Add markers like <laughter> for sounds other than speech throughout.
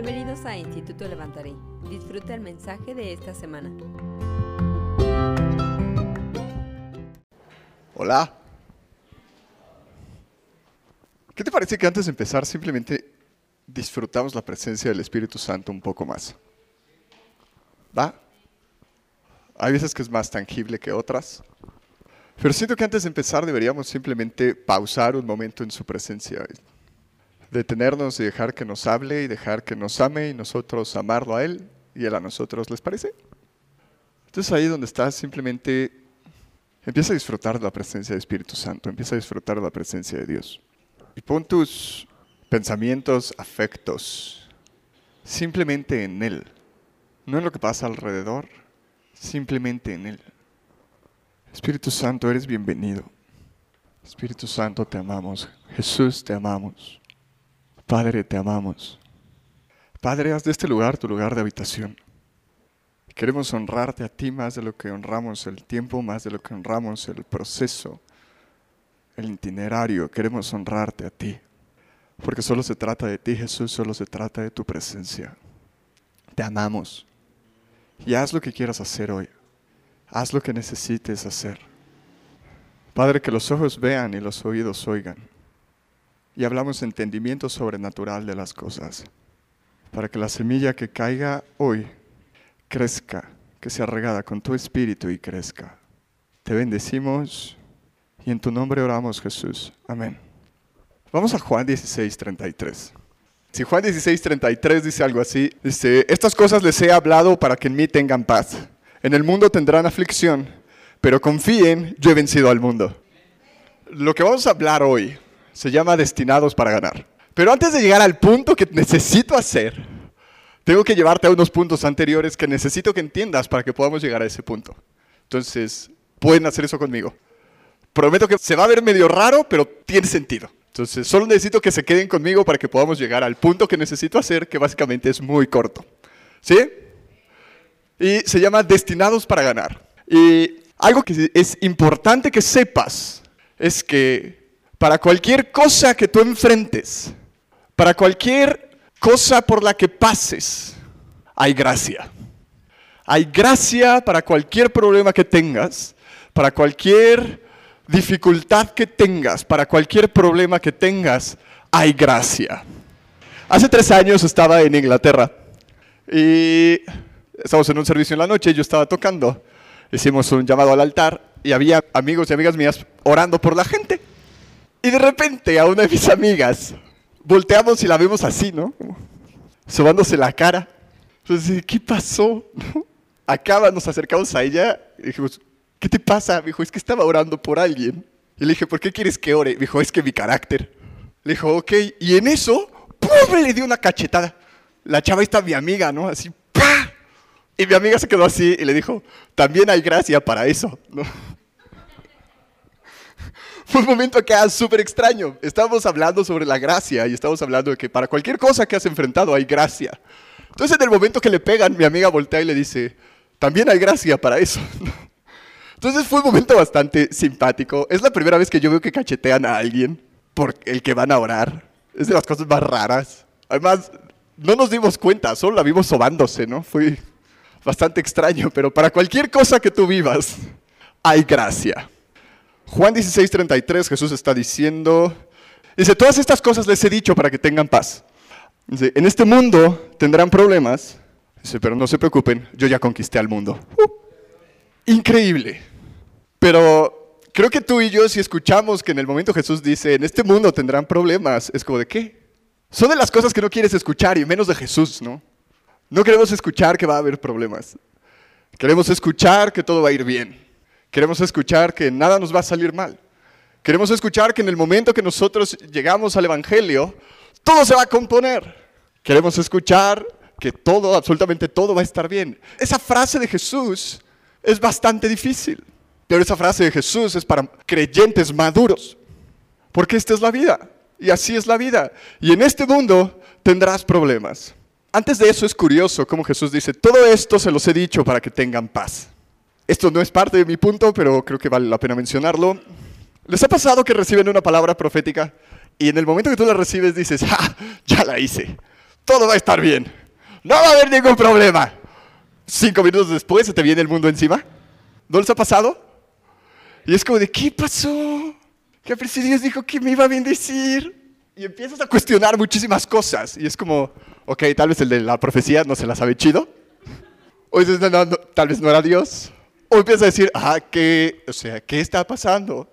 Bienvenidos a Instituto Levantaré. Disfruta el mensaje de esta semana. Hola. ¿Qué te parece que antes de empezar simplemente disfrutamos la presencia del Espíritu Santo un poco más? ¿Va? Hay veces que es más tangible que otras. Pero siento que antes de empezar deberíamos simplemente pausar un momento en su presencia. Detenernos y dejar que nos hable y dejar que nos ame y nosotros amarlo a Él y Él a nosotros. ¿Les parece? Entonces ahí donde estás simplemente empieza a disfrutar de la presencia del Espíritu Santo, empieza a disfrutar de la presencia de Dios. Y pon tus pensamientos, afectos, simplemente en Él. No en lo que pasa alrededor, simplemente en Él. Espíritu Santo, eres bienvenido. Espíritu Santo, te amamos. Jesús, te amamos. Padre, te amamos. Padre, haz de este lugar tu lugar de habitación. Queremos honrarte a ti más de lo que honramos el tiempo, más de lo que honramos el proceso, el itinerario. Queremos honrarte a ti. Porque solo se trata de ti, Jesús, solo se trata de tu presencia. Te amamos. Y haz lo que quieras hacer hoy. Haz lo que necesites hacer. Padre, que los ojos vean y los oídos oigan. Y hablamos entendimiento sobrenatural de las cosas. Para que la semilla que caiga hoy crezca, que sea regada con tu espíritu y crezca. Te bendecimos y en tu nombre oramos, Jesús. Amén. Vamos a Juan 16, 33. Si Juan 16, 33 dice algo así, dice, estas cosas les he hablado para que en mí tengan paz. En el mundo tendrán aflicción, pero confíen, yo he vencido al mundo. Lo que vamos a hablar hoy se llama destinados para ganar. Pero antes de llegar al punto que necesito hacer, tengo que llevarte a unos puntos anteriores que necesito que entiendas para que podamos llegar a ese punto. Entonces, pueden hacer eso conmigo. Prometo que se va a ver medio raro, pero tiene sentido. Entonces, solo necesito que se queden conmigo para que podamos llegar al punto que necesito hacer, que básicamente es muy corto. ¿Sí? Y se llama Destinados para ganar. Y algo que es importante que sepas es que para cualquier cosa que tú enfrentes, para cualquier cosa por la que pases, hay gracia. Hay gracia para cualquier problema que tengas, para cualquier dificultad que tengas, para cualquier problema que tengas, hay gracia. Hace tres años estaba en Inglaterra y estábamos en un servicio en la noche, yo estaba tocando, hicimos un llamado al altar y había amigos y amigas mías orando por la gente. Y de repente a una de mis amigas volteamos y la vemos así, ¿no? Sobándose la cara. Entonces, ¿qué pasó? Acaba, nos acercamos a ella y dijimos, ¿qué te pasa? Me dijo, es que estaba orando por alguien. Y le dije, ¿por qué quieres que ore? Me dijo, es que mi carácter. Le dijo, ok. Y en eso, ¡pum! le dio una cachetada. La chava está mi amiga, ¿no? Así, ¡pa! Y mi amiga se quedó así y le dijo, también hay gracia para eso, ¿no? Fue <laughs> un momento acá súper extraño. Estábamos hablando sobre la gracia y estábamos hablando de que para cualquier cosa que has enfrentado hay gracia. Entonces en el momento que le pegan, mi amiga voltea y le dice, también hay gracia para eso. <laughs> Entonces fue un momento bastante simpático. Es la primera vez que yo veo que cachetean a alguien por el que van a orar. Es de las cosas más raras. Además, no nos dimos cuenta, solo la vimos sobándose, ¿no? Fue bastante extraño, pero para cualquier cosa que tú vivas, hay gracia. Juan 16:33, Jesús está diciendo, dice, todas estas cosas les he dicho para que tengan paz. Dice, en este mundo tendrán problemas, dice, pero no se preocupen, yo ya conquisté al mundo. Uh, increíble. Pero creo que tú y yo, si escuchamos que en el momento Jesús dice, en este mundo tendrán problemas, es como de qué? Son de las cosas que no quieres escuchar y menos de Jesús, ¿no? No queremos escuchar que va a haber problemas. Queremos escuchar que todo va a ir bien. Queremos escuchar que nada nos va a salir mal. Queremos escuchar que en el momento que nosotros llegamos al Evangelio, todo se va a componer. Queremos escuchar que todo, absolutamente todo va a estar bien. Esa frase de Jesús es bastante difícil, pero esa frase de Jesús es para creyentes maduros, porque esta es la vida, y así es la vida. Y en este mundo tendrás problemas. Antes de eso es curioso cómo Jesús dice, todo esto se los he dicho para que tengan paz. Esto no es parte de mi punto, pero creo que vale la pena mencionarlo. ¿Les ha pasado que reciben una palabra profética y en el momento que tú la recibes dices, ¡ah! Ya la hice. todo va a estar bien, no va a haber ningún problema. Cinco minutos después se te viene el mundo encima. ¿No les ha pasado? Y es como de, ¿qué pasó? Que si Dios dijo que me iba a bendecir. Y empiezas a cuestionar muchísimas cosas. Y es como, ok, tal vez el de la profecía no se la sabe chido. O dices, no, no, tal vez no era Dios. O empiezas a decir, ah, ¿qué, o sea, ¿qué está pasando?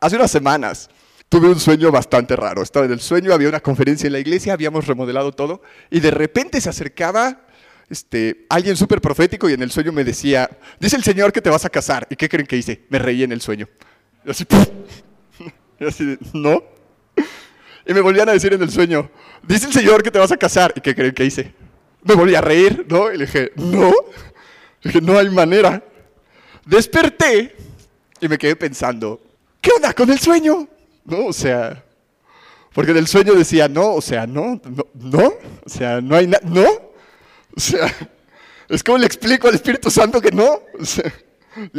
Hace unas semanas tuve un sueño bastante raro. Estaba en el sueño, había una conferencia en la iglesia, habíamos remodelado todo. Y de repente se acercaba este, alguien súper profético y en el sueño me decía, dice el Señor que te vas a casar. ¿Y qué creen que hice? Me reí en el sueño. Y así, <laughs> y así no. Y me volvían a decir en el sueño, dice el Señor que te vas a casar. ¿Y qué creen que hice? Me volví a reír, ¿no? Y le dije, no. Dije, no hay manera. Desperté y me quedé pensando, ¿qué onda con el sueño? No, o sea, porque el sueño decía, no, o sea, no, no, o sea, no hay nada, no. O sea, es como le explico al Espíritu Santo que no.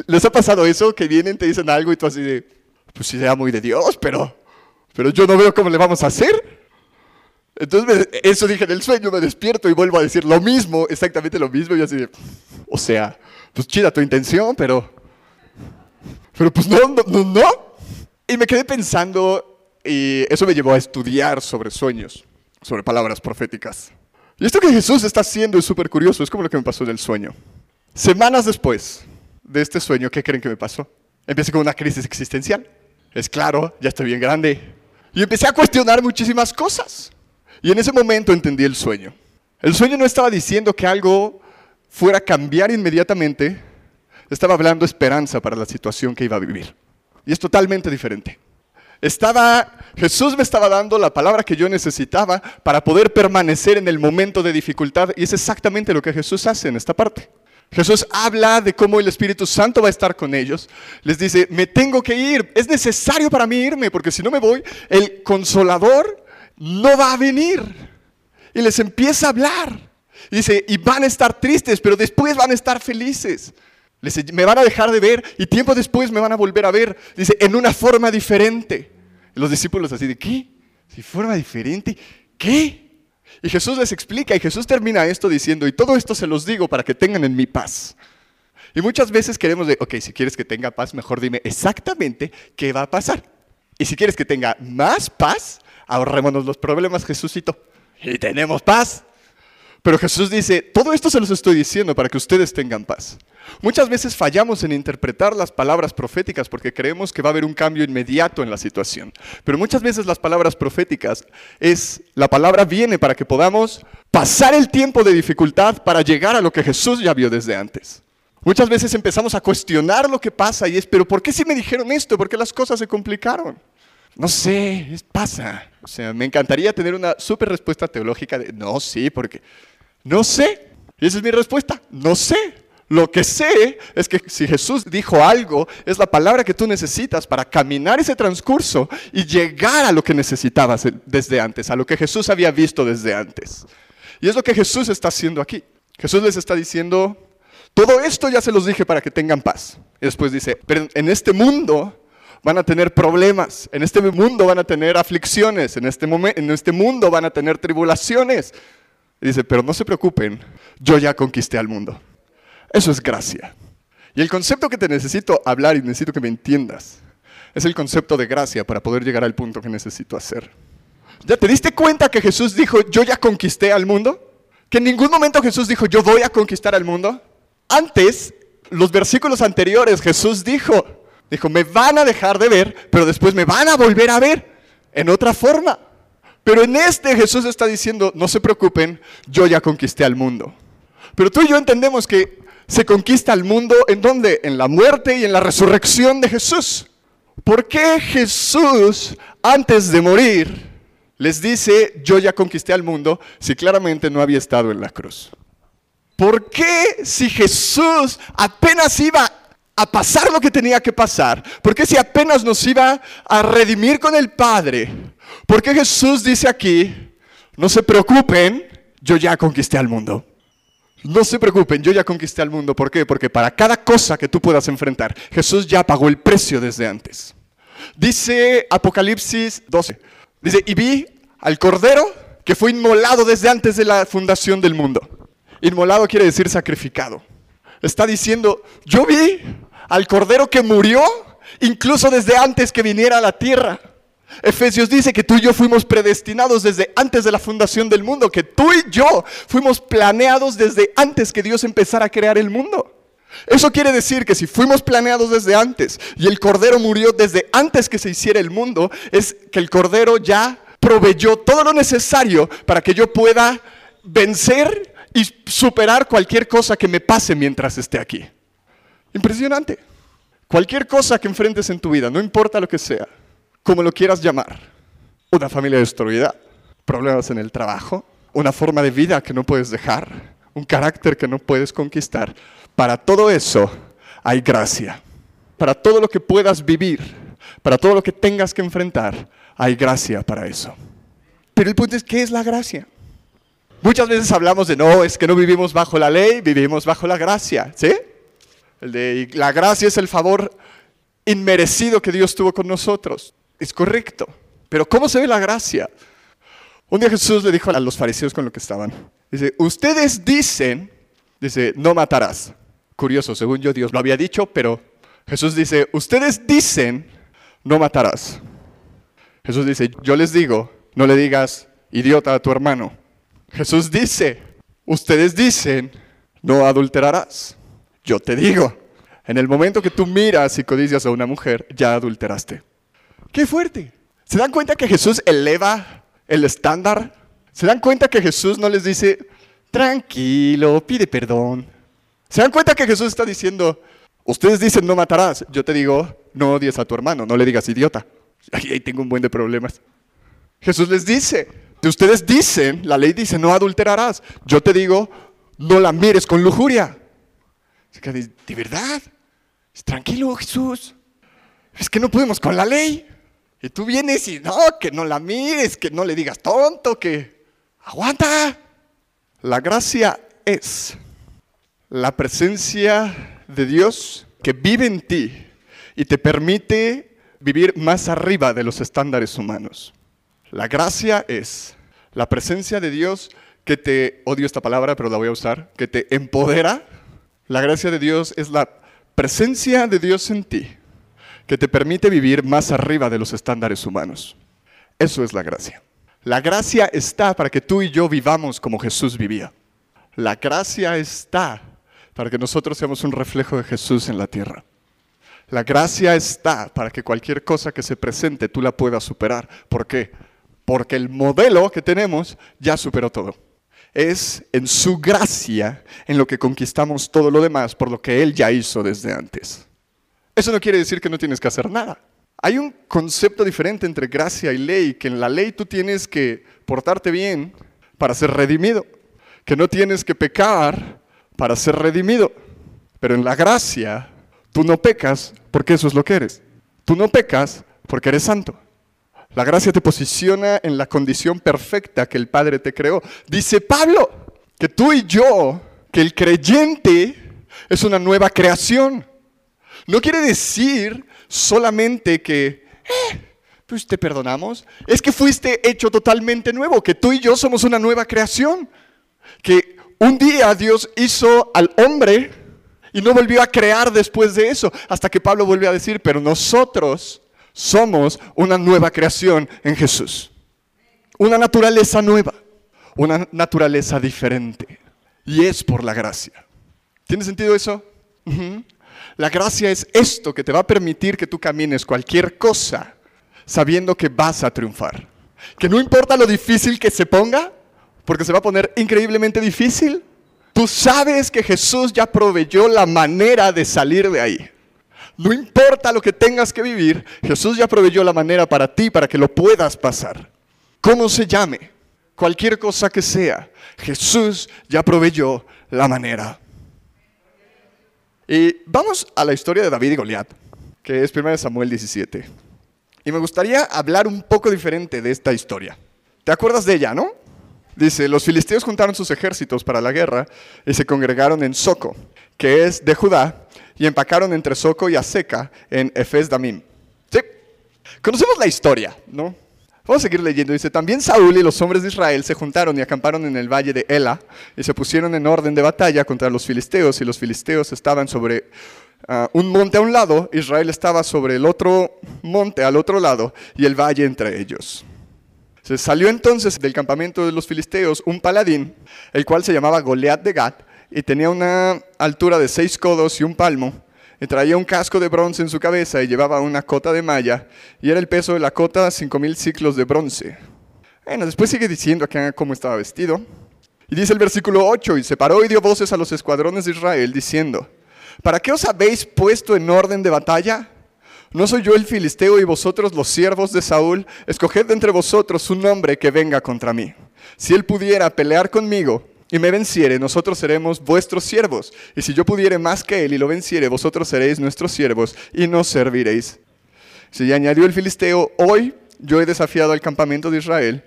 ¿Les ha pasado eso? Que vienen, te dicen algo y tú así de, pues sí, sea muy de Dios, pero, pero yo no veo cómo le vamos a hacer. Entonces, eso dije en el sueño, me despierto y vuelvo a decir lo mismo, exactamente lo mismo. Y así o sea, pues chida tu intención, pero, pero pues no, no, no, no. Y me quedé pensando, y eso me llevó a estudiar sobre sueños, sobre palabras proféticas. Y esto que Jesús está haciendo es súper curioso, es como lo que me pasó en el sueño. Semanas después de este sueño, ¿qué creen que me pasó? Empecé con una crisis existencial. Es claro, ya estoy bien grande. Y empecé a cuestionar muchísimas cosas. Y en ese momento entendí el sueño. El sueño no estaba diciendo que algo fuera a cambiar inmediatamente, estaba hablando esperanza para la situación que iba a vivir. Y es totalmente diferente. Estaba, Jesús me estaba dando la palabra que yo necesitaba para poder permanecer en el momento de dificultad y es exactamente lo que Jesús hace en esta parte. Jesús habla de cómo el Espíritu Santo va a estar con ellos. Les dice, me tengo que ir, es necesario para mí irme, porque si no me voy, el consolador no va a venir. Y les empieza a hablar. Y dice, y van a estar tristes, pero después van a estar felices me van a dejar de ver y tiempo después me van a volver a ver. Dice, en una forma diferente. los discípulos así de, ¿qué? ¿Si forma diferente? ¿Qué? Y Jesús les explica y Jesús termina esto diciendo, y todo esto se los digo para que tengan en mi paz. Y muchas veces queremos de, ok, si quieres que tenga paz, mejor dime exactamente qué va a pasar. Y si quieres que tenga más paz, ahorrémonos los problemas, Jesucito. Y tenemos paz. Pero Jesús dice, todo esto se los estoy diciendo para que ustedes tengan paz. Muchas veces fallamos en interpretar las palabras proféticas porque creemos que va a haber un cambio inmediato en la situación. Pero muchas veces las palabras proféticas es, la palabra viene para que podamos pasar el tiempo de dificultad para llegar a lo que Jesús ya vio desde antes. Muchas veces empezamos a cuestionar lo que pasa y es, pero ¿por qué si me dijeron esto? ¿Por qué las cosas se complicaron? No sé, pasa. O sea, me encantaría tener una súper respuesta teológica de, no, sí, porque no sé. Y esa es mi respuesta. No sé. Lo que sé es que si Jesús dijo algo, es la palabra que tú necesitas para caminar ese transcurso y llegar a lo que necesitabas desde antes, a lo que Jesús había visto desde antes. Y es lo que Jesús está haciendo aquí. Jesús les está diciendo, todo esto ya se los dije para que tengan paz. Y después dice, pero en este mundo van a tener problemas, en este mundo van a tener aflicciones, en este, en este mundo van a tener tribulaciones dice, pero no se preocupen, yo ya conquisté al mundo. Eso es gracia. Y el concepto que te necesito hablar y necesito que me entiendas es el concepto de gracia para poder llegar al punto que necesito hacer. ¿Ya te diste cuenta que Jesús dijo, yo ya conquisté al mundo? Que en ningún momento Jesús dijo, yo voy a conquistar al mundo. Antes, los versículos anteriores, Jesús dijo, dijo, me van a dejar de ver, pero después me van a volver a ver en otra forma. Pero en este Jesús está diciendo, no se preocupen, yo ya conquisté al mundo. Pero tú y yo entendemos que se conquista al mundo en donde? En la muerte y en la resurrección de Jesús. ¿Por qué Jesús, antes de morir, les dice, yo ya conquisté al mundo, si claramente no había estado en la cruz? ¿Por qué si Jesús apenas iba a pasar lo que tenía que pasar? ¿Por qué si apenas nos iba a redimir con el Padre? Porque Jesús dice aquí, no se preocupen, yo ya conquisté al mundo. No se preocupen, yo ya conquisté al mundo. ¿Por qué? Porque para cada cosa que tú puedas enfrentar, Jesús ya pagó el precio desde antes. Dice Apocalipsis 12, dice, y vi al Cordero que fue inmolado desde antes de la fundación del mundo. Inmolado quiere decir sacrificado. Está diciendo, yo vi al Cordero que murió incluso desde antes que viniera a la tierra. Efesios dice que tú y yo fuimos predestinados desde antes de la fundación del mundo, que tú y yo fuimos planeados desde antes que Dios empezara a crear el mundo. Eso quiere decir que si fuimos planeados desde antes y el Cordero murió desde antes que se hiciera el mundo, es que el Cordero ya proveyó todo lo necesario para que yo pueda vencer y superar cualquier cosa que me pase mientras esté aquí. Impresionante. Cualquier cosa que enfrentes en tu vida, no importa lo que sea, como lo quieras llamar, una familia destruida, problemas en el trabajo, una forma de vida que no puedes dejar, un carácter que no puedes conquistar, para todo eso hay gracia. Para todo lo que puedas vivir, para todo lo que tengas que enfrentar, hay gracia para eso. Pero el punto es, ¿qué es la gracia? Muchas veces hablamos de, no, es que no vivimos bajo la ley, vivimos bajo la gracia, ¿sí? El de, la gracia es el favor inmerecido que Dios tuvo con nosotros. Es correcto. Pero ¿cómo se ve la gracia? Un día Jesús le dijo a los fariseos con lo que estaban, ustedes dicen, dice, no matarás. Curioso, según yo Dios lo había dicho, pero Jesús dice, ustedes dicen, no matarás. Jesús dice, yo les digo, no le digas idiota a tu hermano. Jesús dice, ustedes dicen, no adulterarás. Yo te digo, en el momento que tú miras y codicias a una mujer, ya adulteraste. ¡Qué fuerte! ¿Se dan cuenta que Jesús eleva el estándar? ¿Se dan cuenta que Jesús no les dice, tranquilo, pide perdón? ¿Se dan cuenta que Jesús está diciendo, ustedes dicen no matarás? Yo te digo, no odies a tu hermano, no le digas idiota. Ahí tengo un buen de problemas. Jesús les dice, ustedes dicen, la ley dice, no adulterarás. Yo te digo, no la mires con lujuria. ¿De verdad? Tranquilo, Jesús. Es que no podemos con la ley. Y tú vienes y no, que no la mires, que no le digas tonto, que aguanta. La gracia es la presencia de Dios que vive en ti y te permite vivir más arriba de los estándares humanos. La gracia es la presencia de Dios que te, odio esta palabra, pero la voy a usar, que te empodera. La gracia de Dios es la presencia de Dios en ti que te permite vivir más arriba de los estándares humanos. Eso es la gracia. La gracia está para que tú y yo vivamos como Jesús vivía. La gracia está para que nosotros seamos un reflejo de Jesús en la tierra. La gracia está para que cualquier cosa que se presente tú la puedas superar. ¿Por qué? Porque el modelo que tenemos ya superó todo. Es en su gracia en lo que conquistamos todo lo demás por lo que Él ya hizo desde antes. Eso no quiere decir que no tienes que hacer nada. Hay un concepto diferente entre gracia y ley, que en la ley tú tienes que portarte bien para ser redimido, que no tienes que pecar para ser redimido. Pero en la gracia tú no pecas porque eso es lo que eres. Tú no pecas porque eres santo. La gracia te posiciona en la condición perfecta que el Padre te creó. Dice Pablo que tú y yo, que el creyente es una nueva creación. No quiere decir solamente que, eh, pues te perdonamos. Es que fuiste hecho totalmente nuevo, que tú y yo somos una nueva creación. Que un día Dios hizo al hombre y no volvió a crear después de eso, hasta que Pablo volvió a decir, pero nosotros somos una nueva creación en Jesús. Una naturaleza nueva, una naturaleza diferente. Y es por la gracia. ¿Tiene sentido eso? La gracia es esto que te va a permitir que tú camines cualquier cosa sabiendo que vas a triunfar. Que no importa lo difícil que se ponga, porque se va a poner increíblemente difícil, tú sabes que Jesús ya proveyó la manera de salir de ahí. No importa lo que tengas que vivir, Jesús ya proveyó la manera para ti, para que lo puedas pasar. ¿Cómo se llame? Cualquier cosa que sea, Jesús ya proveyó la manera. Y vamos a la historia de David y Goliat, que es 1 Samuel 17. Y me gustaría hablar un poco diferente de esta historia. ¿Te acuerdas de ella, no? Dice, los filisteos juntaron sus ejércitos para la guerra y se congregaron en Soco, que es de Judá, y empacaron entre Soco y Aseca en Efes Damim. Sí, conocemos la historia, ¿no? Vamos a seguir leyendo. Dice, también Saúl y los hombres de Israel se juntaron y acamparon en el valle de Ela y se pusieron en orden de batalla contra los filisteos y los filisteos estaban sobre ah, un monte a un lado, Israel estaba sobre el otro monte al otro lado y el valle entre ellos. Se salió entonces del campamento de los filisteos un paladín, el cual se llamaba Goliat de Gat y tenía una altura de seis codos y un palmo y traía un casco de bronce en su cabeza y llevaba una cota de malla, y era el peso de la cota cinco mil ciclos de bronce. Bueno, después sigue diciendo acá cómo estaba vestido. Y dice el versículo 8, y se paró y dio voces a los escuadrones de Israel, diciendo, ¿para qué os habéis puesto en orden de batalla? ¿No soy yo el filisteo y vosotros los siervos de Saúl? Escoged entre vosotros un hombre que venga contra mí. Si él pudiera pelear conmigo, y me venciere, nosotros seremos vuestros siervos. Y si yo pudiere más que él y lo venciere, vosotros seréis nuestros siervos y nos serviréis. Si añadió el filisteo, hoy yo he desafiado al campamento de Israel,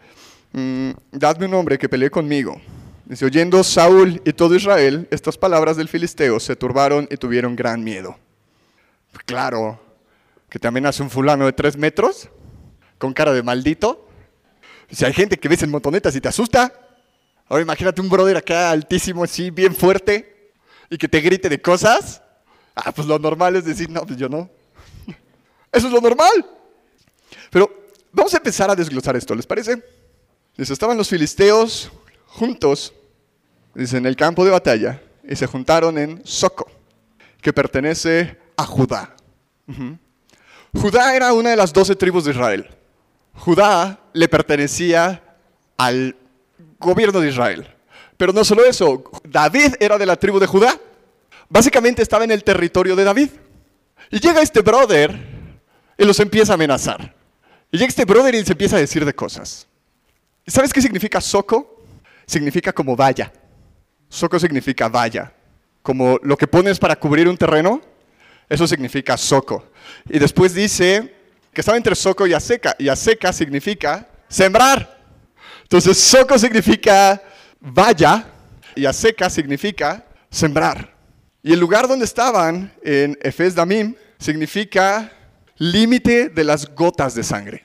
mm, dadme un hombre que pelee conmigo. Dice, oyendo Saúl y todo Israel estas palabras del filisteo, se turbaron y tuvieron gran miedo. Claro, que te amenaza un fulano de tres metros, con cara de maldito. Si hay gente que ves en montonetas y te asusta, Ahora imagínate un brother acá altísimo, así, bien fuerte, y que te grite de cosas. Ah, pues lo normal es decir, no, pues yo no. <laughs> Eso es lo normal. Pero vamos a empezar a desglosar esto, ¿les parece? Dice, estaban los filisteos juntos, en el campo de batalla, y se juntaron en Soco, que pertenece a Judá. Judá era una de las doce tribus de Israel. Judá le pertenecía al gobierno de Israel. Pero no solo eso, David era de la tribu de Judá. Básicamente estaba en el territorio de David. Y llega este brother y los empieza a amenazar. Y llega este brother y se empieza a decir de cosas. ¿Y sabes qué significa soco? Significa como valla. Soco significa valla. Como lo que pones para cubrir un terreno, eso significa soco. Y después dice que estaba entre soco y aseca. Y aseca significa sembrar. Entonces, soco significa valla y aseca significa sembrar. Y el lugar donde estaban, en Efes Damim, significa límite de las gotas de sangre.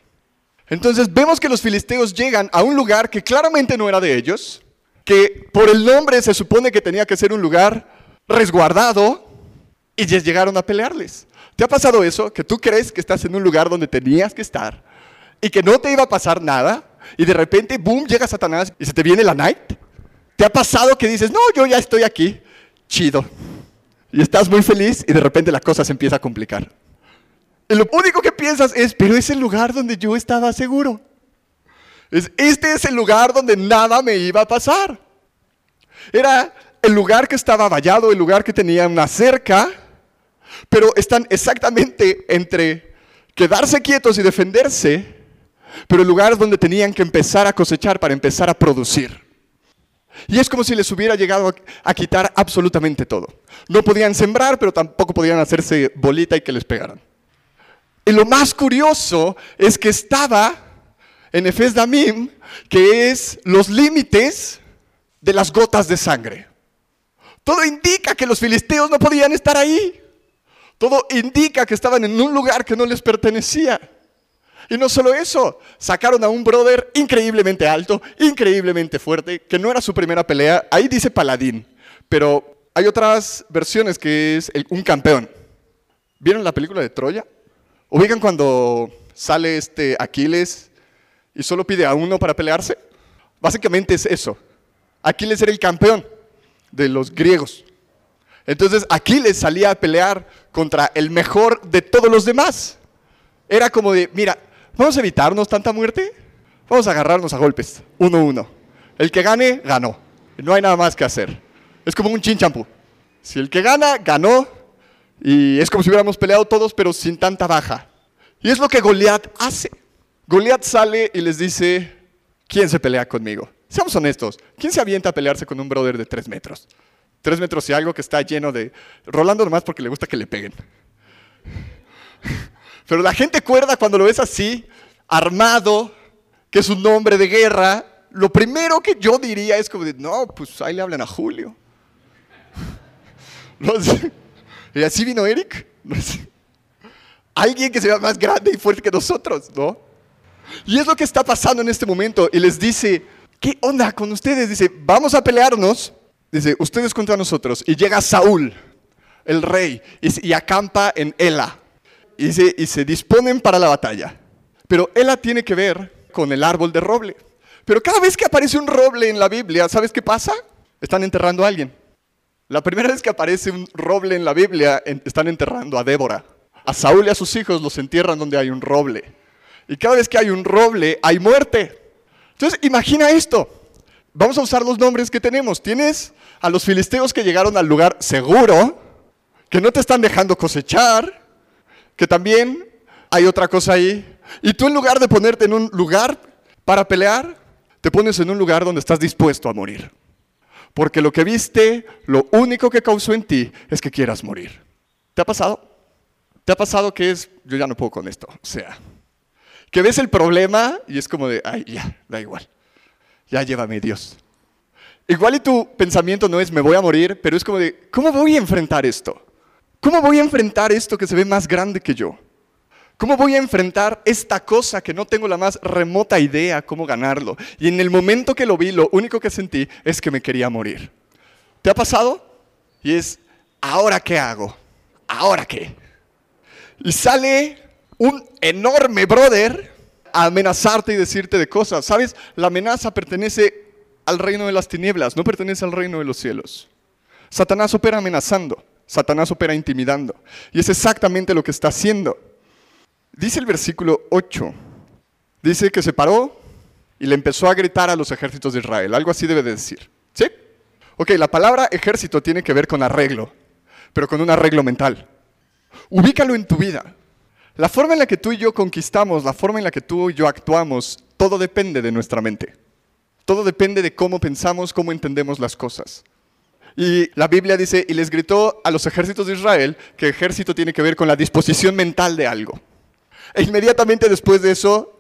Entonces vemos que los filisteos llegan a un lugar que claramente no era de ellos, que por el nombre se supone que tenía que ser un lugar resguardado, y ya llegaron a pelearles. ¿Te ha pasado eso? Que tú crees que estás en un lugar donde tenías que estar y que no te iba a pasar nada, y de repente, boom, llega Satanás y se te viene la night. ¿Te ha pasado que dices, no, yo ya estoy aquí? Chido. Y estás muy feliz y de repente la cosa se empieza a complicar. Y lo único que piensas es, pero es el lugar donde yo estaba seguro. Es, este es el lugar donde nada me iba a pasar. Era el lugar que estaba vallado, el lugar que tenía una cerca, pero están exactamente entre quedarse quietos y defenderse pero el lugar donde tenían que empezar a cosechar para empezar a producir. Y es como si les hubiera llegado a quitar absolutamente todo. No podían sembrar, pero tampoco podían hacerse bolita y que les pegaran. Y lo más curioso es que estaba en Efes Damim, que es los límites de las gotas de sangre. Todo indica que los filisteos no podían estar ahí. Todo indica que estaban en un lugar que no les pertenecía. Y no solo eso, sacaron a un brother increíblemente alto, increíblemente fuerte, que no era su primera pelea. Ahí dice paladín, pero hay otras versiones que es un campeón. ¿Vieron la película de Troya? ¿Ubican cuando sale este Aquiles y solo pide a uno para pelearse? Básicamente es eso. Aquiles era el campeón de los griegos. Entonces Aquiles salía a pelear contra el mejor de todos los demás. Era como de, mira, ¿Vamos a evitarnos tanta muerte? Vamos a agarrarnos a golpes, uno a uno. El que gane, ganó. No hay nada más que hacer. Es como un chinchampú. Si el que gana, ganó. Y es como si hubiéramos peleado todos, pero sin tanta baja. Y es lo que Goliat hace. Goliat sale y les dice, ¿quién se pelea conmigo? Seamos honestos, ¿quién se avienta a pelearse con un brother de tres metros? Tres metros y algo que está lleno de... Rolando nomás porque le gusta que le peguen. Pero la gente cuerda cuando lo ves así, armado, que es un hombre de guerra, lo primero que yo diría es como, de, no, pues ahí le hablan a Julio. <laughs> y así vino Eric. Alguien que sea más grande y fuerte que nosotros, ¿no? Y es lo que está pasando en este momento. Y les dice, ¿qué onda con ustedes? Dice, vamos a pelearnos. Dice, ustedes contra nosotros. Y llega Saúl, el rey, y, acampa en Ela. Y, se disponen para la batalla. Pero Ela tiene que ver con el árbol de roble. Pero cada vez que aparece un roble en la Biblia, ¿sabes qué pasa? Están enterrando a alguien. La primera vez que aparece un roble en la Biblia, están enterrando a Débora. A Saúl y a sus hijos los entierran donde hay un roble. Y cada vez que hay un roble, hay muerte. Entonces, imagina esto. Vamos a usar los nombres que tenemos. Tienes a los filisteos que llegaron al lugar seguro, que no te están dejando cosechar, que también hay otra cosa ahí. Y tú en lugar de ponerte en un lugar para pelear, te pones en un lugar donde estás dispuesto a morir. Porque lo que viste, lo único que causó en ti es que quieras morir. ¿Te ha pasado? ¿Te ha pasado que es, yo ya no puedo con esto? O sea, que ves el problema y es como de, ay, ya, da igual. Ya llévame Dios. Igual y tu pensamiento no es, me voy a morir, pero es como de, ¿cómo voy a enfrentar esto? ¿Cómo voy a enfrentar esto que se ve más grande que yo? ¿Cómo voy a enfrentar esta cosa que no tengo la más remota idea cómo ganarlo? Y en el momento que lo vi, lo único que sentí es que me quería morir. ¿Te ha pasado? Y es, ¿ahora qué hago? ¿Ahora qué? Y sale un enorme brother a amenazarte y decirte de cosas. ¿Sabes? La amenaza pertenece al reino de las tinieblas, no pertenece al reino de los cielos. Satanás opera amenazando, Satanás opera intimidando. Y es exactamente lo que está haciendo. Dice el versículo 8, dice que se paró y le empezó a gritar a los ejércitos de Israel. Algo así debe de decir. ¿Sí? Ok, la palabra ejército tiene que ver con arreglo, pero con un arreglo mental. Ubícalo en tu vida. La forma en la que tú y yo conquistamos, la forma en la que tú y yo actuamos, todo depende de nuestra mente. Todo depende de cómo pensamos, cómo entendemos las cosas. Y la Biblia dice, y les gritó a los ejércitos de Israel que ejército tiene que ver con la disposición mental de algo. E inmediatamente después de eso,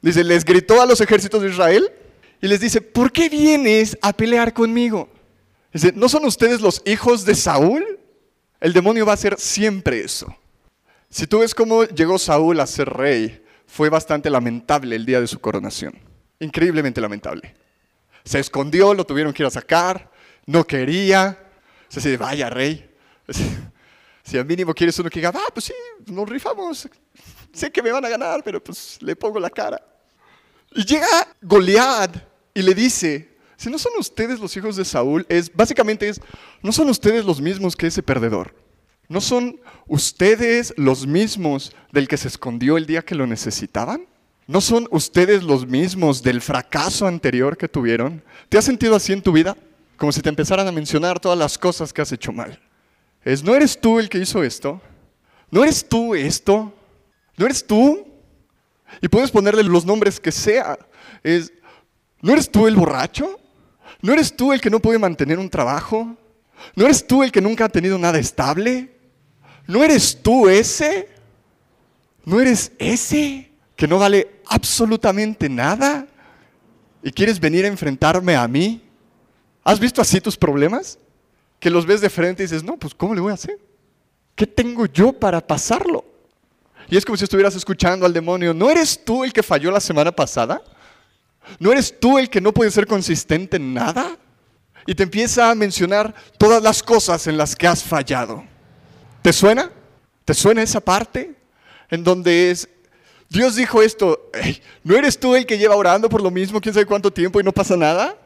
dice, les gritó a los ejércitos de Israel y les dice, ¿por qué vienes a pelear conmigo? Dice, ¿no son ustedes los hijos de Saúl? El demonio va a hacer siempre eso. Si tú ves cómo llegó Saúl a ser rey, fue bastante lamentable el día de su coronación. Increíblemente lamentable. Se escondió, lo tuvieron que ir a sacar, no quería. Se dice, vaya rey. Si al mínimo quieres uno que diga, ah, pues sí, nos rifamos, sé que me van a ganar, pero pues le pongo la cara. Y llega Goliat y le dice, si no son ustedes los hijos de Saúl, es básicamente es, no son ustedes los mismos que ese perdedor. ¿No son ustedes los mismos del que se escondió el día que lo necesitaban? ¿No son ustedes los mismos del fracaso anterior que tuvieron? ¿Te has sentido así en tu vida? Como si te empezaran a mencionar todas las cosas que has hecho mal. Es, ¿no eres tú el que hizo esto? ¿No eres tú esto? ¿No eres tú? Y puedes ponerle los nombres que sea. Es, ¿No eres tú el borracho? ¿No eres tú el que no puede mantener un trabajo? ¿No eres tú el que nunca ha tenido nada estable? ¿No eres tú ese? ¿No eres ese que no vale absolutamente nada? ¿Y quieres venir a enfrentarme a mí? ¿Has visto así tus problemas? Que los ves de frente y dices, no, pues ¿cómo le voy a hacer? ¿Qué tengo yo para pasarlo? Y es como si estuvieras escuchando al demonio, ¿no eres tú el que falló la semana pasada? ¿No eres tú el que no puede ser consistente en nada? Y te empieza a mencionar todas las cosas en las que has fallado. ¿Te suena? ¿Te suena esa parte? En donde es, Dios dijo esto, ¿no eres tú el que lleva orando por lo mismo quién sabe cuánto tiempo y no pasa nada?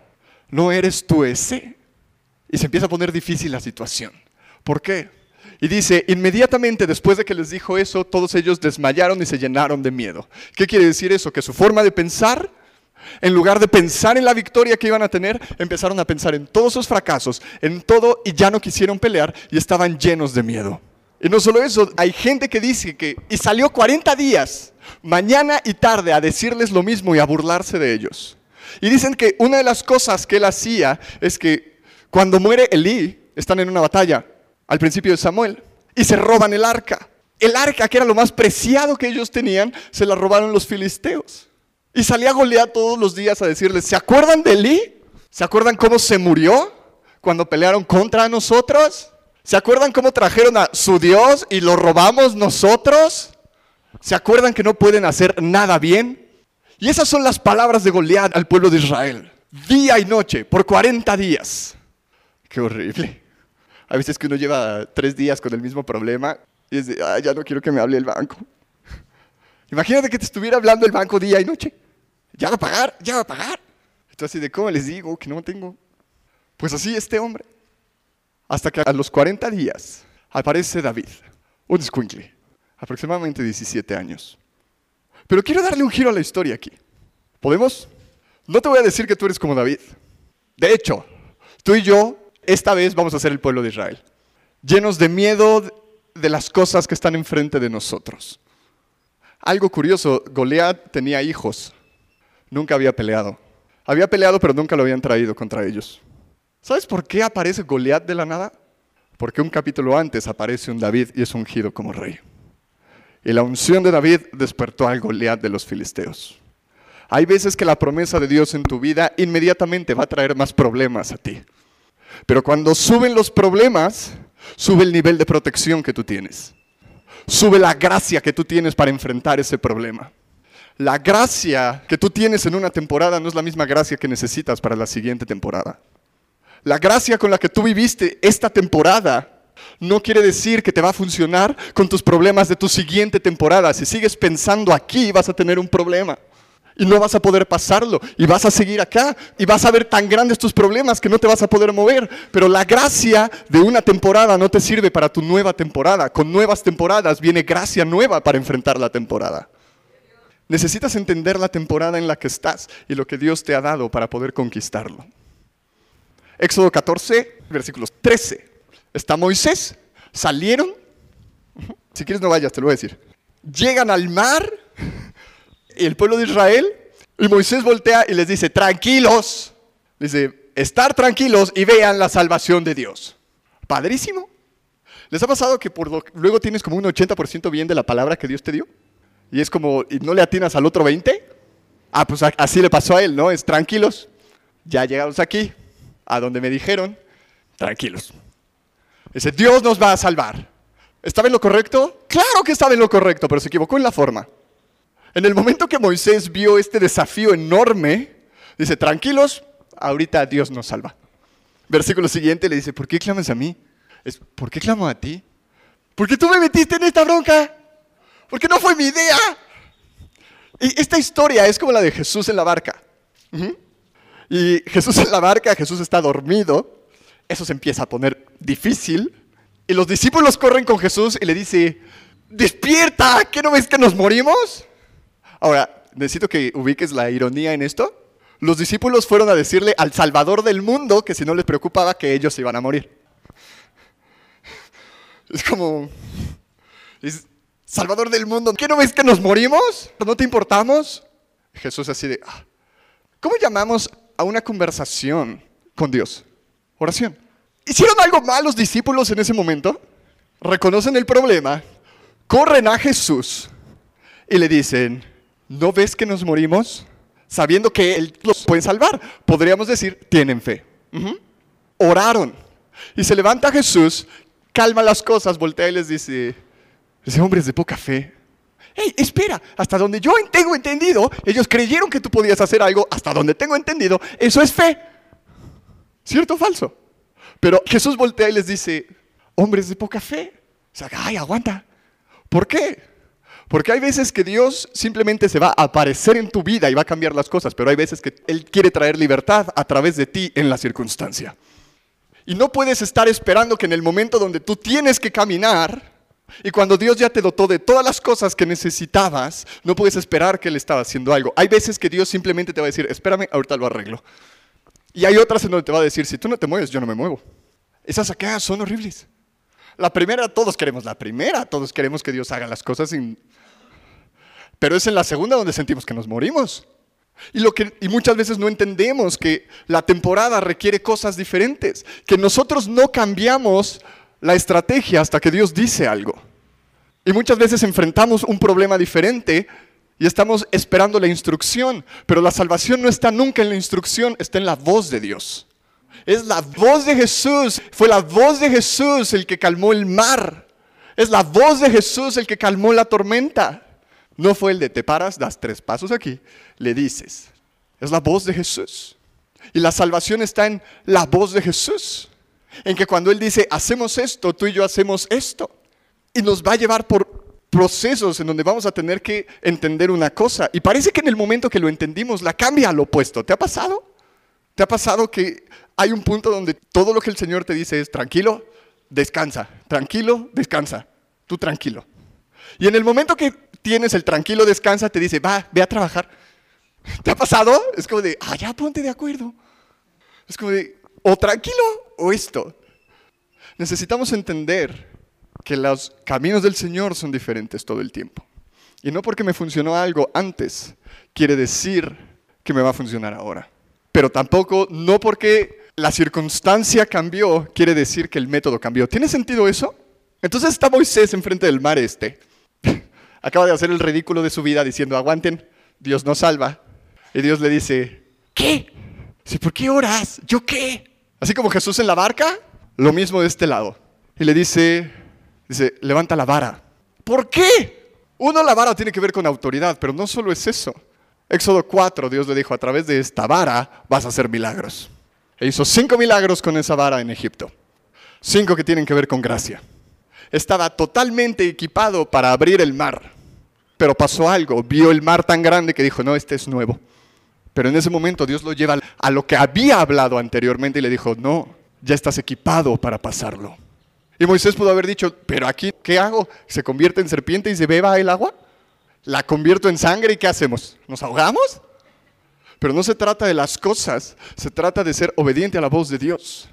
¿No eres tú ese? Y se empieza a poner difícil la situación. ¿Por qué? Y dice, inmediatamente después de que les dijo eso, todos ellos desmayaron y se llenaron de miedo. ¿Qué quiere decir eso? Que su forma de pensar, en lugar de pensar en la victoria que iban a tener, empezaron a pensar en todos sus fracasos, en todo y ya no quisieron pelear y estaban llenos de miedo. Y no solo eso, hay gente que dice que, y salió 40 días, mañana y tarde, a decirles lo mismo y a burlarse de ellos. Y dicen que una de las cosas que él hacía es que cuando muere Elí, están en una batalla, al principio de Samuel y se roban el arca. El arca, que era lo más preciado que ellos tenían, se la robaron los filisteos. Y salía Goliat todos los días a decirles, ¿se acuerdan de Eli? ¿Se acuerdan cómo se murió cuando pelearon contra nosotros? ¿Se acuerdan cómo trajeron a su Dios y lo robamos nosotros? ¿Se acuerdan que no pueden hacer nada bien? Y esas son las palabras de Goliat al pueblo de Israel. Día y noche, por 40 días. Qué horrible. A veces que uno lleva tres días con el mismo problema y es de, "Ay, ya no quiero que me hable el banco. <laughs> Imagínate que te estuviera hablando el banco día y noche. Ya va a pagar, ya va a pagar. Entonces, ¿de cómo les digo que no tengo? Pues así este hombre. Hasta que a los 40 días aparece David, un escuincle, aproximadamente 17 años. Pero quiero darle un giro a la historia aquí. ¿Podemos? No te voy a decir que tú eres como David. De hecho, tú y yo esta vez vamos a ser el pueblo de Israel, llenos de miedo de las cosas que están enfrente de nosotros. Algo curioso, Goliat tenía hijos, nunca había peleado. Había peleado, pero nunca lo habían traído contra ellos. ¿Sabes por qué aparece Goliat de la nada? Porque un capítulo antes aparece un David y es ungido como rey. Y la unción de David despertó al Goliat de los filisteos. Hay veces que la promesa de Dios en tu vida inmediatamente va a traer más problemas a ti. Pero cuando suben los problemas, sube el nivel de protección que tú tienes. Sube la gracia que tú tienes para enfrentar ese problema. La gracia que tú tienes en una temporada no es la misma gracia que necesitas para la siguiente temporada. La gracia con la que tú viviste esta temporada no quiere decir que te va a funcionar con tus problemas de tu siguiente temporada. Si sigues pensando aquí, vas a tener un problema. Y no vas a poder pasarlo. Y vas a seguir acá. Y vas a ver tan grandes tus problemas que no te vas a poder mover. Pero la gracia de una temporada no te sirve para tu nueva temporada. Con nuevas temporadas viene gracia nueva para enfrentar la temporada. Necesitas entender la temporada en la que estás y lo que Dios te ha dado para poder conquistarlo. Éxodo 14, versículos 13. Está Moisés, salieron, si quieres no vayas, te lo voy a decir. Llegan al mar, el pueblo de Israel, y Moisés voltea y les dice, tranquilos, dice, estar tranquilos y vean la salvación de Dios. Padrísimo. ¿Les ha pasado que por lo- luego tienes como un 80% bien de la palabra que Dios te dio? Y es como, ¿y no le atinas al otro 20? Ah, pues así le pasó a él, ¿no? Es tranquilos, ya llegamos aquí, a donde me dijeron, tranquilos. Dice, Dios nos va a salvar. ¿Estaba en lo correcto? Claro que estaba en lo correcto, pero se equivocó en la forma. En el momento que Moisés vio este desafío enorme, dice, tranquilos, ahorita Dios nos salva. Versículo siguiente le dice, ¿por qué clamas a mí? Es, ¿Por qué clamo a ti? Porque tú me metiste en esta bronca. Porque no fue mi idea. Y esta historia es como la de Jesús en la barca. Y Jesús en la barca, Jesús está dormido. Eso se empieza a poner difícil. Y los discípulos corren con Jesús y le dice, despierta, ¿qué no ves que nos morimos? Ahora, necesito que ubiques la ironía en esto. Los discípulos fueron a decirle al Salvador del mundo que si no les preocupaba que ellos se iban a morir. Es como, Salvador del mundo, ¿qué no ves que nos morimos? ¿No te importamos? Jesús así de, "Ah, ¿cómo llamamos a una conversación con Dios? Oración. ¿Hicieron algo mal los discípulos en ese momento? Reconocen el problema, corren a Jesús y le dicen, ¿no ves que nos morimos? Sabiendo que Él los puede salvar. Podríamos decir, tienen fe. Oraron. Y se levanta Jesús, calma las cosas, voltea y les dice, ese hombre es de poca fe. Hey, espera, hasta donde yo tengo entendido, ellos creyeron que tú podías hacer algo, hasta donde tengo entendido, eso es fe. ¿Cierto o falso? Pero Jesús voltea y les dice, hombres de poca fe. O sea, ay, aguanta. ¿Por qué? Porque hay veces que Dios simplemente se va a aparecer en tu vida y va a cambiar las cosas, pero hay veces que Él quiere traer libertad a través de ti en la circunstancia. Y no puedes estar esperando que en el momento donde tú tienes que caminar, y cuando Dios ya te dotó de todas las cosas que necesitabas, no puedes esperar que Él estaba haciendo algo. Hay veces que Dios simplemente te va a decir, espérame, ahorita lo arreglo. Y hay otras en donde te va a decir, si tú no te mueves, yo no me muevo. Esas acá son horribles. La primera, todos queremos la primera, todos queremos que Dios haga las cosas sin... Pero es en la segunda donde sentimos que nos morimos. Y, lo que, y muchas veces no entendemos que la temporada requiere cosas diferentes, que nosotros no cambiamos la estrategia hasta que Dios dice algo. Y muchas veces enfrentamos un problema diferente y estamos esperando la instrucción, pero la salvación no está nunca en la instrucción, está en la voz de Dios. Es la voz de Jesús, fue la voz de Jesús el que calmó el mar. Es la voz de Jesús el que calmó la tormenta. No fue el de te paras, das tres pasos aquí, le dices. Es la voz de Jesús. Y la salvación está en la voz de Jesús. En que cuando Él dice, hacemos esto, tú y yo hacemos esto. Y nos va a llevar por procesos en donde vamos a tener que entender una cosa. Y parece que en el momento que lo entendimos, la cambia al opuesto. ¿Te ha pasado? ¿Te ha pasado que hay un punto donde todo lo que el Señor te dice es tranquilo, descansa, tranquilo, descansa, tú tranquilo? Y en el momento que tienes el tranquilo, descansa, te dice, va, ve a trabajar. ¿Te ha pasado? Es como de, ah, ya ponte de acuerdo. Es como de, o tranquilo o esto. Necesitamos entender que los caminos del Señor son diferentes todo el tiempo. Y no porque me funcionó algo antes, quiere decir que me va a funcionar ahora. Pero tampoco, no porque la circunstancia cambió, quiere decir que el método cambió. ¿Tiene sentido eso? Entonces está Moisés enfrente del mar este. <laughs> Acaba de hacer el ridículo de su vida diciendo, aguanten, Dios nos salva. Y Dios le dice, ¿qué? ¿por qué oras? ¿Yo qué? Así como Jesús en la barca, lo mismo de este lado. Y le dice, dice, levanta la vara. ¿Por qué? Uno, la vara tiene que ver con autoridad, pero no solo es eso. Éxodo 4, Dios le dijo, a través de esta vara vas a hacer milagros. E hizo cinco milagros con esa vara en Egipto. Cinco que tienen que ver con gracia. Estaba totalmente equipado para abrir el mar. Pero pasó algo, vio el mar tan grande que dijo, no, este es nuevo. Pero en ese momento Dios lo lleva a lo que había hablado anteriormente y le dijo, no, ya estás equipado para pasarlo. Y Moisés pudo haber dicho, pero aquí, ¿qué hago? ¿Se convierte en serpiente y se beba el agua? ¿La convierto en sangre y qué hacemos? ¿Nos ahogamos? Pero no se trata de las cosas, se trata de ser obediente a la voz de Dios.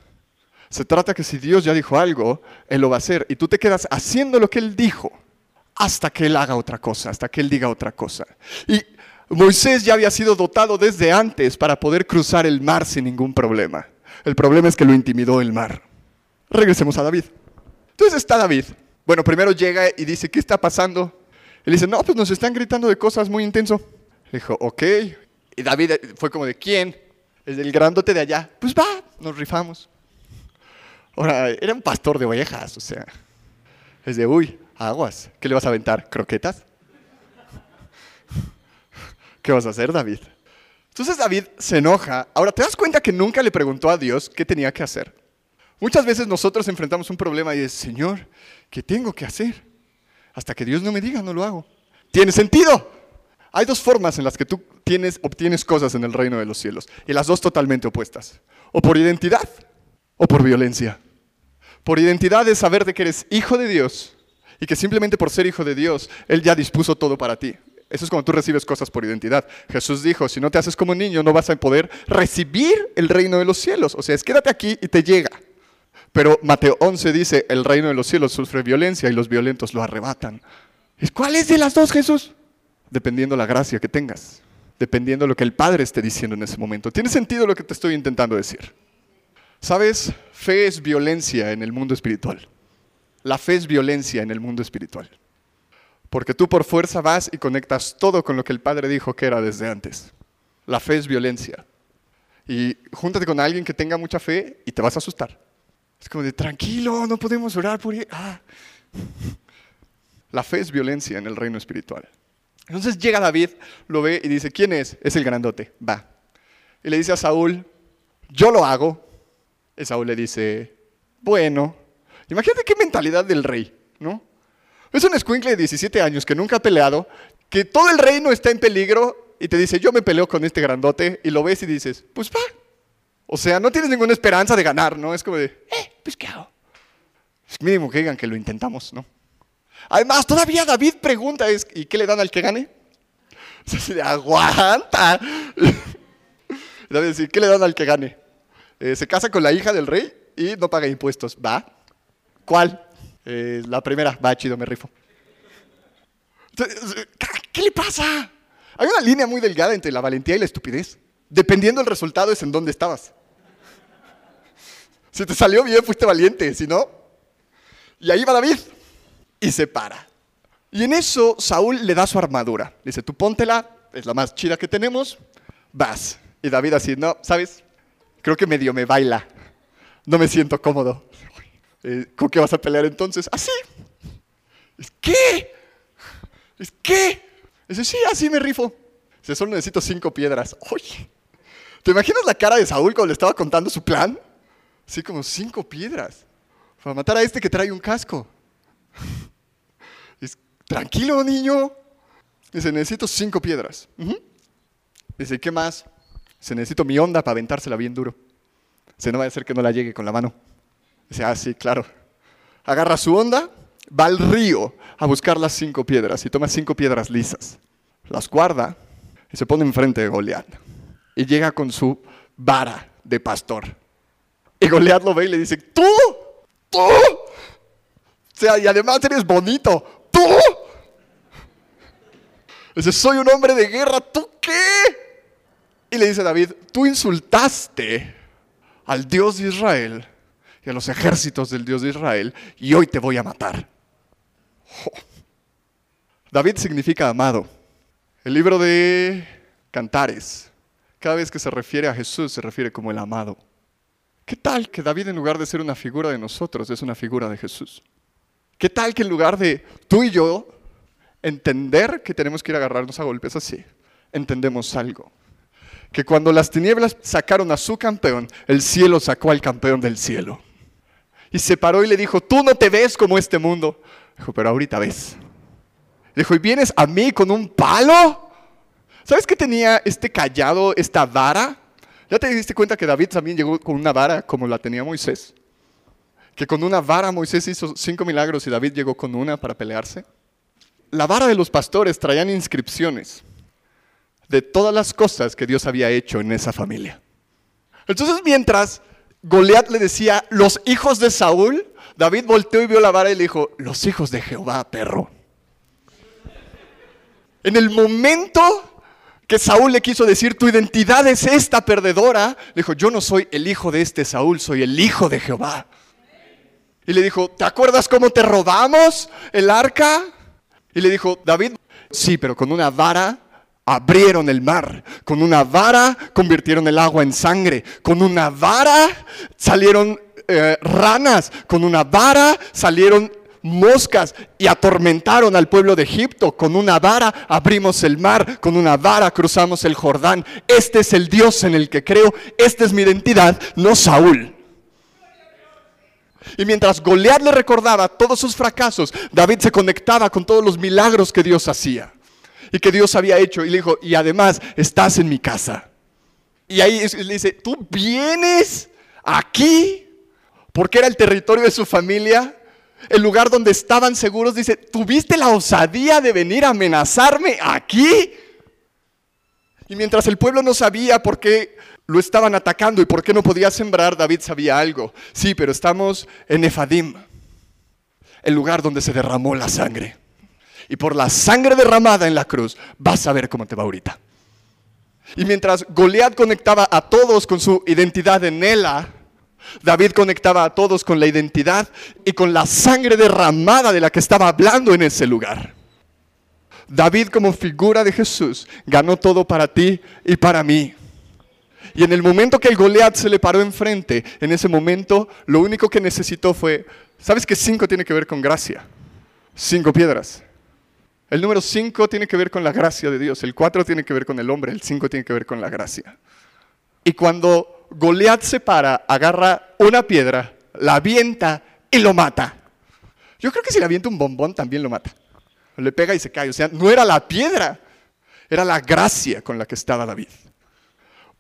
Se trata que si Dios ya dijo algo, Él lo va a hacer. Y tú te quedas haciendo lo que Él dijo hasta que Él haga otra cosa, hasta que Él diga otra cosa. Y Moisés ya había sido dotado desde antes para poder cruzar el mar sin ningún problema. El problema es que lo intimidó el mar. Regresemos a David. Entonces está David. Bueno, primero llega y dice, ¿qué está pasando? Él dice, no, pues nos están gritando de cosas muy intenso. Dijo, ok. Y David fue como de, ¿quién? Es del grandote de allá. Pues va, nos rifamos. Ahora, era un pastor de ovejas, o sea. Es de, uy, aguas. ¿Qué le vas a aventar? ¿Croquetas? <laughs> ¿Qué vas a hacer, David? Entonces David se enoja. Ahora, ¿te das cuenta que nunca le preguntó a Dios qué tenía que hacer? Muchas veces nosotros enfrentamos un problema y es, Señor, ¿qué tengo que hacer? Hasta que Dios no me diga, no lo hago. ¿Tiene sentido? Hay dos formas en las que tú tienes, obtienes cosas en el reino de los cielos, y las dos totalmente opuestas. O por identidad o por violencia. Por identidad es saber de que eres hijo de Dios y que simplemente por ser hijo de Dios, Él ya dispuso todo para ti. Eso es cuando tú recibes cosas por identidad. Jesús dijo, si no te haces como niño, no vas a poder recibir el reino de los cielos. O sea, es quédate aquí y te llega. Pero Mateo 11 dice, el reino de los cielos sufre violencia y los violentos lo arrebatan. ¿Cuál es de las dos, Jesús? Dependiendo la gracia que tengas, dependiendo lo que el Padre esté diciendo en ese momento. ¿Tiene sentido lo que te estoy intentando decir? ¿Sabes? Fe es violencia en el mundo espiritual. La fe es violencia en el mundo espiritual. Porque tú por fuerza vas y conectas todo con lo que el Padre dijo que era desde antes. La fe es violencia. Y júntate con alguien que tenga mucha fe y te vas a asustar. Es como de, tranquilo, no podemos orar por él. Ah. La fe es violencia en el reino espiritual. Entonces llega David, lo ve y dice, ¿quién es? Es el grandote, va. Y le dice a Saúl, yo lo hago. Y Saúl le dice, bueno, imagínate qué mentalidad del rey, ¿no? Es un escuincle de 17 años que nunca ha peleado, que todo el reino está en peligro y te dice, yo me peleo con este grandote y lo ves y dices, pues va. O sea, no tienes ninguna esperanza de ganar, ¿no? Es como de, eh, pues ¿qué hago? Es mínimo que digan que lo intentamos, ¿no? Además, todavía David pregunta, ¿y qué le dan al que gane? Se aguanta. <laughs> David dice, ¿qué le dan al que gane? Eh, se casa con la hija del rey y no paga impuestos. ¿Va? ¿Cuál? Eh, la primera, va chido, me rifo. ¿Qué le pasa? Hay una línea muy delgada entre la valentía y la estupidez. Dependiendo del resultado es en dónde estabas. Si te salió bien, fuiste valiente, si no. Y ahí va David y se para. Y en eso Saúl le da su armadura. Dice, tú póntela, es la más chida que tenemos, vas. Y David así, no, ¿sabes? Creo que medio me baila. No me siento cómodo. Eh, ¿Con qué vas a pelear entonces? Así. ¿Es qué? ¿Es qué? Dice, sí, así me rifo. Dice, solo necesito cinco piedras. Oye, ¿te imaginas la cara de Saúl cuando le estaba contando su plan? Así como cinco piedras. Para matar a este que trae un casco. <laughs> Dice, tranquilo, niño. Dice, necesito cinco piedras. Dice, ¿qué más? Dice, necesito mi onda para aventársela bien duro. Dice, no va a ser que no la llegue con la mano. Dice, ah, sí, claro. Agarra su onda, va al río a buscar las cinco piedras y toma cinco piedras lisas. Las guarda y se pone enfrente de Goliat. Y llega con su vara de pastor. Y Goliat lo ve y le dice, tú, tú. O sea, y además eres bonito, tú. Dice, soy un hombre de guerra, ¿tú qué? Y le dice David, tú insultaste al Dios de Israel y a los ejércitos del Dios de Israel y hoy te voy a matar. David significa amado. El libro de Cantares, cada vez que se refiere a Jesús, se refiere como el amado. ¿Qué tal que David en lugar de ser una figura de nosotros, es una figura de Jesús? ¿Qué tal que en lugar de tú y yo entender que tenemos que ir a agarrarnos a golpes así, entendemos algo? Que cuando las tinieblas sacaron a su campeón, el cielo sacó al campeón del cielo. Y se paró y le dijo, tú no te ves como este mundo. Dijo, pero ahorita ves. Dijo, ¿y vienes a mí con un palo? ¿Sabes qué tenía este callado, esta vara? ¿Ya te diste cuenta que David también llegó con una vara como la tenía Moisés? Que con una vara Moisés hizo cinco milagros y David llegó con una para pelearse. La vara de los pastores traían inscripciones de todas las cosas que Dios había hecho en esa familia. Entonces mientras Goliat le decía, los hijos de Saúl, David volteó y vio la vara y le dijo, los hijos de Jehová, perro. En el momento que Saúl le quiso decir, tu identidad es esta perdedora, le dijo, yo no soy el hijo de este Saúl, soy el hijo de Jehová. Y le dijo, ¿te acuerdas cómo te robamos el arca? Y le dijo, David, sí, pero con una vara abrieron el mar, con una vara convirtieron el agua en sangre, con una vara salieron eh, ranas, con una vara salieron moscas y atormentaron al pueblo de Egipto. Con una vara abrimos el mar, con una vara cruzamos el Jordán. Este es el Dios en el que creo, esta es mi identidad, no Saúl. Y mientras Goliat le recordaba todos sus fracasos, David se conectaba con todos los milagros que Dios hacía y que Dios había hecho. Y le dijo, y además estás en mi casa. Y ahí le dice, tú vienes aquí porque era el territorio de su familia, el lugar donde estaban seguros. Dice, ¿tuviste la osadía de venir a amenazarme aquí? Y mientras el pueblo no sabía por qué lo estaban atacando y por qué no podía sembrar, David sabía algo. Sí, pero estamos en Efadim, el lugar donde se derramó la sangre. Y por la sangre derramada en la cruz, vas a ver cómo te va ahorita. Y mientras Goliat conectaba a todos con su identidad en Ela, David conectaba a todos con la identidad y con la sangre derramada de la que estaba hablando en ese lugar. David como figura de Jesús ganó todo para ti y para mí. Y en el momento que el Goliat se le paró enfrente, en ese momento lo único que necesitó fue, ¿sabes que cinco tiene que ver con gracia? Cinco piedras. El número cinco tiene que ver con la gracia de Dios, el cuatro tiene que ver con el hombre, el cinco tiene que ver con la gracia. Y cuando Goliat se para, agarra una piedra, la avienta y lo mata. Yo creo que si le avienta un bombón también lo mata. Le pega y se cae. O sea, no era la piedra, era la gracia con la que estaba David.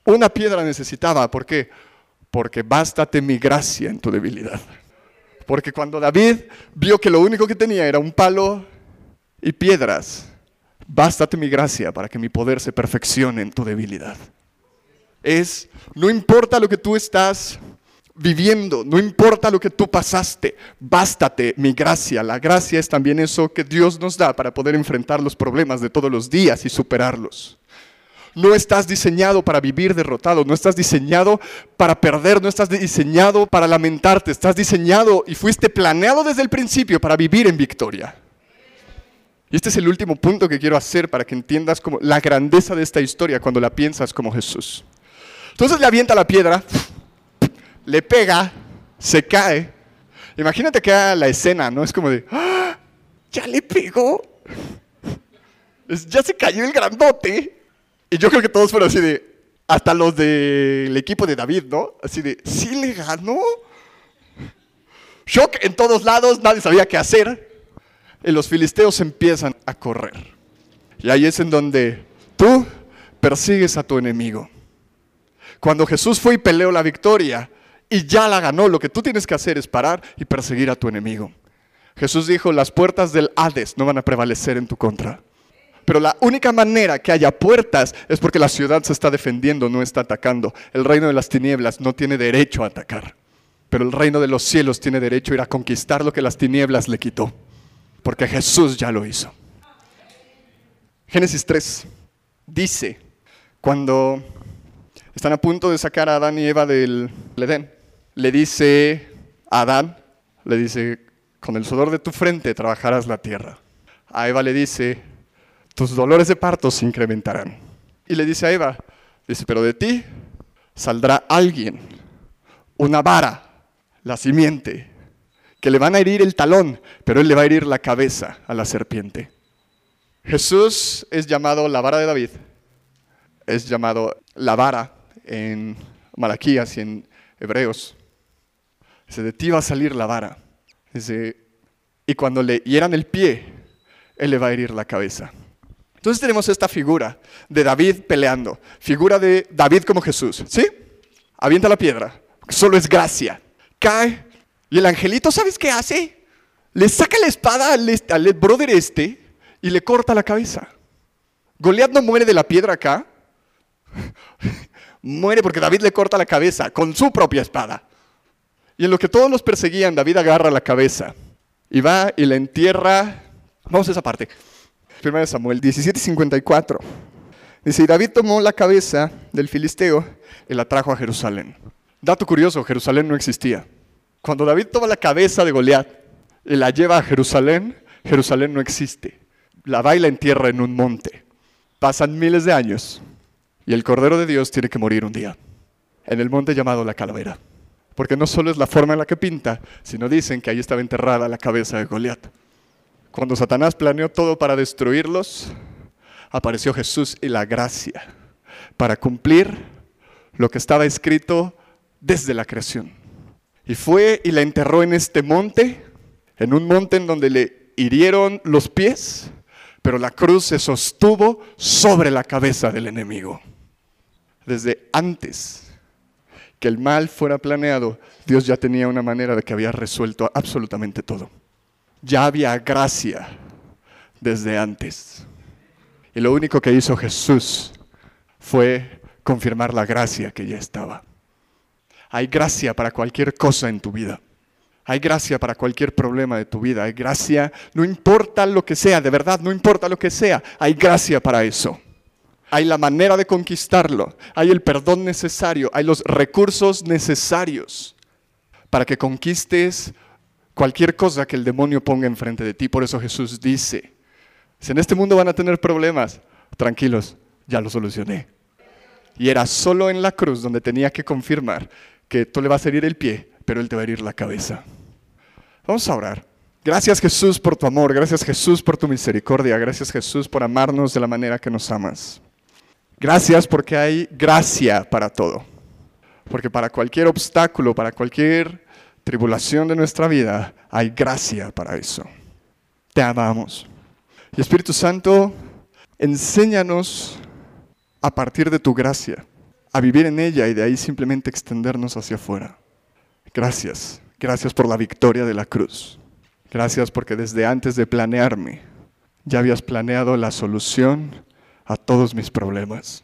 Una piedra necesitaba, ¿por qué? Porque bástate mi gracia en tu debilidad. Porque cuando David vio que lo único que tenía era un palo y piedras, bástate mi gracia para que mi poder se perfeccione en tu debilidad es, no importa lo que tú estás viviendo, no importa lo que tú pasaste, bástate mi gracia. La gracia es también eso que Dios nos da para poder enfrentar los problemas de todos los días y superarlos. No estás diseñado para vivir derrotado, no estás diseñado para perder, no estás diseñado para lamentarte, estás diseñado y fuiste planeado desde el principio para vivir en victoria. Y este es el último punto que quiero hacer para que entiendas como la grandeza de esta historia cuando la piensas como Jesús. Entonces le avienta la piedra, le pega, se cae. Imagínate que haga la escena, ¿no? Es como de, ¡Ah! ya le pegó. ya se cayó el grandote. Y yo creo que todos fueron así de, hasta los del equipo de David, ¿no? Así de, ¿sí le ganó? Shock en todos lados, nadie sabía qué hacer. Y los filisteos empiezan a correr. Y ahí es en donde tú persigues a tu enemigo. Cuando Jesús fue y peleó la victoria y ya la ganó, lo que tú tienes que hacer es parar y perseguir a tu enemigo. Jesús dijo, las puertas del Hades no van a prevalecer en tu contra. Pero la única manera que haya puertas es porque la ciudad se está defendiendo, no está atacando. El reino de las tinieblas no tiene derecho a atacar. Pero el reino de los cielos tiene derecho a ir a conquistar lo que las tinieblas le quitó. Porque Jesús ya lo hizo. Génesis 3 dice, cuando están a punto de sacar a Adán y Eva del Edén, le dice a Adán, le dice, con el sudor de tu frente trabajarás la tierra. A Eva le dice, tus dolores de parto se incrementarán. Y le dice a Eva, dice, pero de ti saldrá alguien, una vara, la simiente, que le van a herir el talón, pero él le va a herir la cabeza a la serpiente. Jesús es llamado la vara de David, es llamado la vara en Malaquías y en Hebreos. Dice, de ti va a salir la vara. Dice, y cuando le hieran el pie, él le va a herir la cabeza. Entonces tenemos esta figura de David peleando, figura de David como Jesús, ¿sí? Avienta la piedra, solo es gracia. Cae y el angelito, ¿sabes qué hace? Le saca la espada al, al brother este y le corta la cabeza. Goliat no muere de la piedra acá. Muere porque David le corta la cabeza con su propia espada. Y en lo que todos los perseguían, David agarra la cabeza y va y la entierra. Vamos a esa parte. de Samuel 17:54. Dice, y David tomó la cabeza del filisteo y la trajo a Jerusalén. Dato curioso, Jerusalén no existía. Cuando David toma la cabeza de Goliat y la lleva a Jerusalén, Jerusalén no existe la baila en tierra en un monte. Pasan miles de años y el Cordero de Dios tiene que morir un día en el monte llamado la calavera. Porque no solo es la forma en la que pinta, sino dicen que ahí estaba enterrada la cabeza de Goliat. Cuando Satanás planeó todo para destruirlos, apareció Jesús y la gracia para cumplir lo que estaba escrito desde la creación. Y fue y la enterró en este monte, en un monte en donde le hirieron los pies pero la cruz se sostuvo sobre la cabeza del enemigo. Desde antes que el mal fuera planeado, Dios ya tenía una manera de que había resuelto absolutamente todo. Ya había gracia desde antes. Y lo único que hizo Jesús fue confirmar la gracia que ya estaba. Hay gracia para cualquier cosa en tu vida. Hay gracia para cualquier problema de tu vida. Hay gracia, no importa lo que sea, de verdad, no importa lo que sea. Hay gracia para eso. Hay la manera de conquistarlo. Hay el perdón necesario. Hay los recursos necesarios para que conquistes cualquier cosa que el demonio ponga enfrente de ti. Por eso Jesús dice, si en este mundo van a tener problemas, tranquilos, ya lo solucioné. Y era solo en la cruz donde tenía que confirmar que tú le vas a herir el pie pero Él te va a herir la cabeza. Vamos a orar. Gracias Jesús por tu amor, gracias Jesús por tu misericordia, gracias Jesús por amarnos de la manera que nos amas. Gracias porque hay gracia para todo. Porque para cualquier obstáculo, para cualquier tribulación de nuestra vida, hay gracia para eso. Te amamos. Y Espíritu Santo, enséñanos a partir de tu gracia, a vivir en ella y de ahí simplemente extendernos hacia afuera. Gracias, gracias por la victoria de la cruz. Gracias porque desde antes de planearme, ya habías planeado la solución a todos mis problemas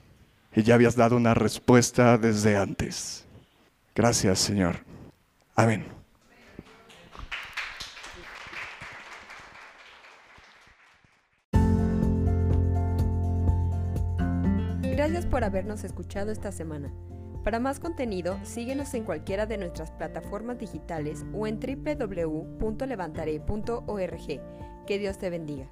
y ya habías dado una respuesta desde antes. Gracias, Señor. Amén. Gracias por habernos escuchado esta semana. Para más contenido, síguenos en cualquiera de nuestras plataformas digitales o en www.levantare.org. Que Dios te bendiga.